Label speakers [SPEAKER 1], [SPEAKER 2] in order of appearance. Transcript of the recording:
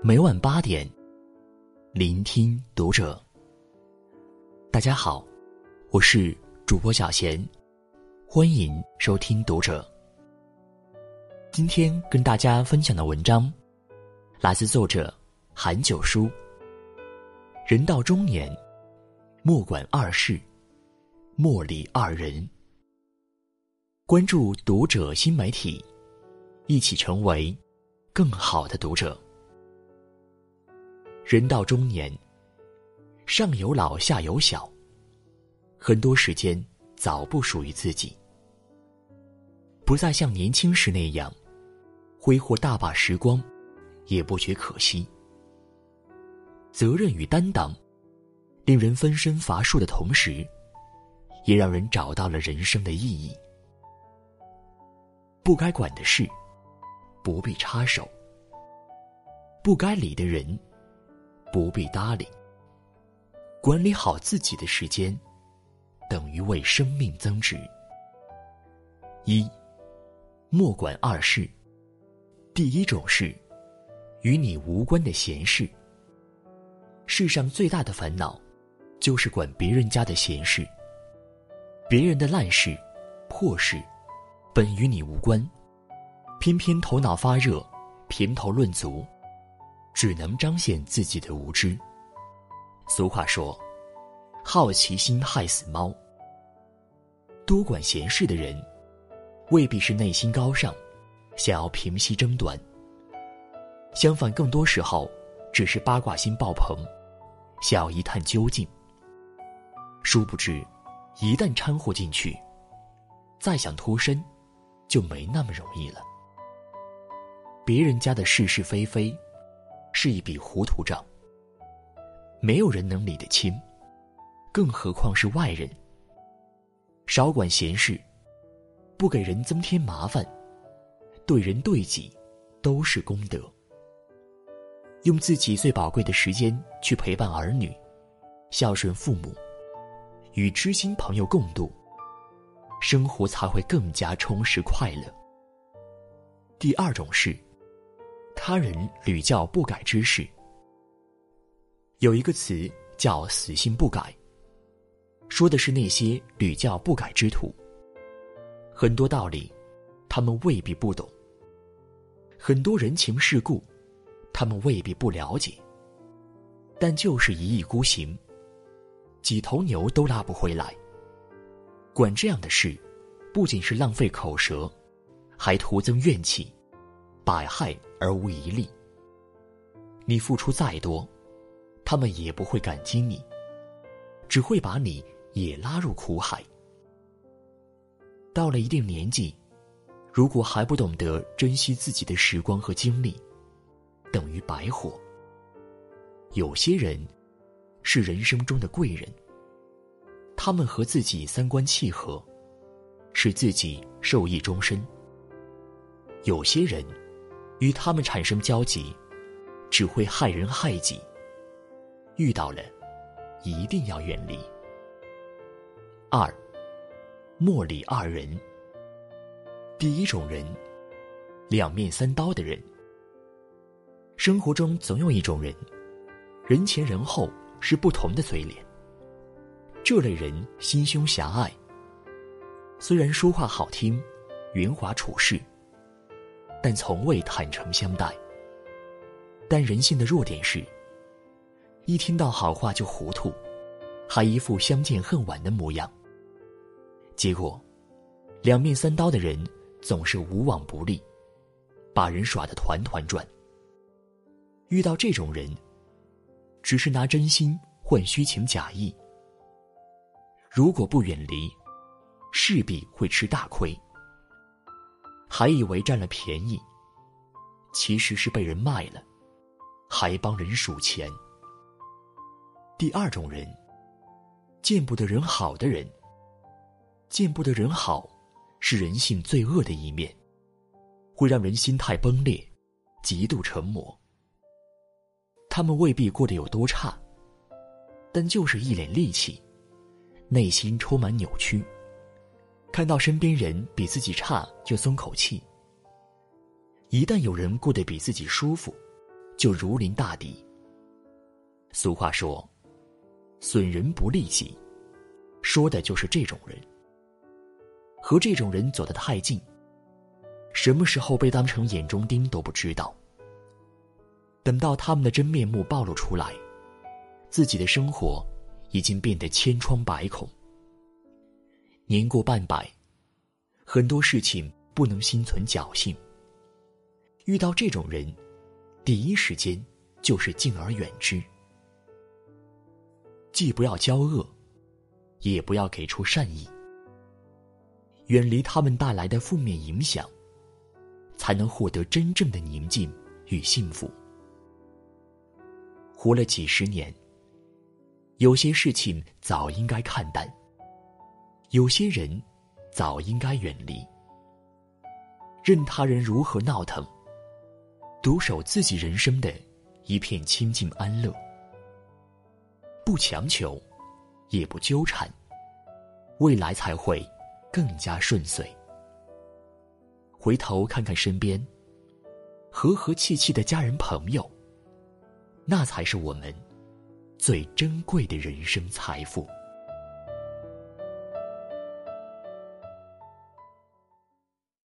[SPEAKER 1] 每晚八点，聆听读者。大家好，我是主播小贤，欢迎收听读者。今天跟大家分享的文章，来自作者韩九叔。人到中年，莫管二世，莫理二人。关注读者新媒体，一起成为更好的读者。人到中年，上有老下有小，很多时间早不属于自己，不再像年轻时那样挥霍大把时光，也不觉可惜。责任与担当，令人分身乏术的同时，也让人找到了人生的意义。不该管的事，不必插手；不该理的人。不必搭理。管理好自己的时间，等于为生命增值。一，莫管二事。第一种事，与你无关的闲事。世上最大的烦恼，就是管别人家的闲事。别人的烂事、破事，本与你无关，偏偏头脑发热，评头论足。只能彰显自己的无知。俗话说：“好奇心害死猫。”多管闲事的人，未必是内心高尚，想要平息争端。相反，更多时候只是八卦心爆棚，想要一探究竟。殊不知，一旦掺和进去，再想脱身，就没那么容易了。别人家的是是非非。是一笔糊涂账，没有人能理得清，更何况是外人。少管闲事，不给人增添麻烦，对人对己都是功德。用自己最宝贵的时间去陪伴儿女，孝顺父母，与知心朋友共度，生活才会更加充实快乐。第二种是。他人屡教不改之事，有一个词叫“死性不改”，说的是那些屡教不改之徒。很多道理，他们未必不懂；很多人情世故，他们未必不了解。但就是一意孤行，几头牛都拉不回来。管这样的事，不仅是浪费口舌，还徒增怨气。百害而无一利。你付出再多，他们也不会感激你，只会把你也拉入苦海。到了一定年纪，如果还不懂得珍惜自己的时光和精力，等于白活。有些人是人生中的贵人，他们和自己三观契合，使自己受益终身。有些人。与他们产生交集，只会害人害己。遇到了，一定要远离。二，莫理二人。第一种人，两面三刀的人。生活中总有一种人，人前人后是不同的嘴脸。这类人心胸狭隘，虽然说话好听，圆滑处事。但从未坦诚相待。但人性的弱点是，一听到好话就糊涂，还一副相见恨晚的模样。结果，两面三刀的人总是无往不利，把人耍得团团转。遇到这种人，只是拿真心换虚情假意。如果不远离，势必会吃大亏。还以为占了便宜，其实是被人卖了，还帮人数钱。第二种人，见不得人好的人，见不得人好，是人性最恶的一面，会让人心态崩裂，极度沉魔。他们未必过得有多差，但就是一脸戾气，内心充满扭曲。看到身边人比自己差就松口气。一旦有人过得比自己舒服，就如临大敌。俗话说：“损人不利己”，说的就是这种人。和这种人走得太近，什么时候被当成眼中钉都不知道。等到他们的真面目暴露出来，自己的生活已经变得千疮百孔。年过半百，很多事情不能心存侥幸。遇到这种人，第一时间就是敬而远之，既不要交恶，也不要给出善意。远离他们带来的负面影响，才能获得真正的宁静与幸福。活了几十年，有些事情早应该看淡，有些人早应该远离。任他人如何闹腾，独守自己人生的一片清静安乐，不强求，也不纠缠，未来才会。更加顺遂。回头看看身边，和和气气的家人朋友，那才是我们最珍贵的人生财富。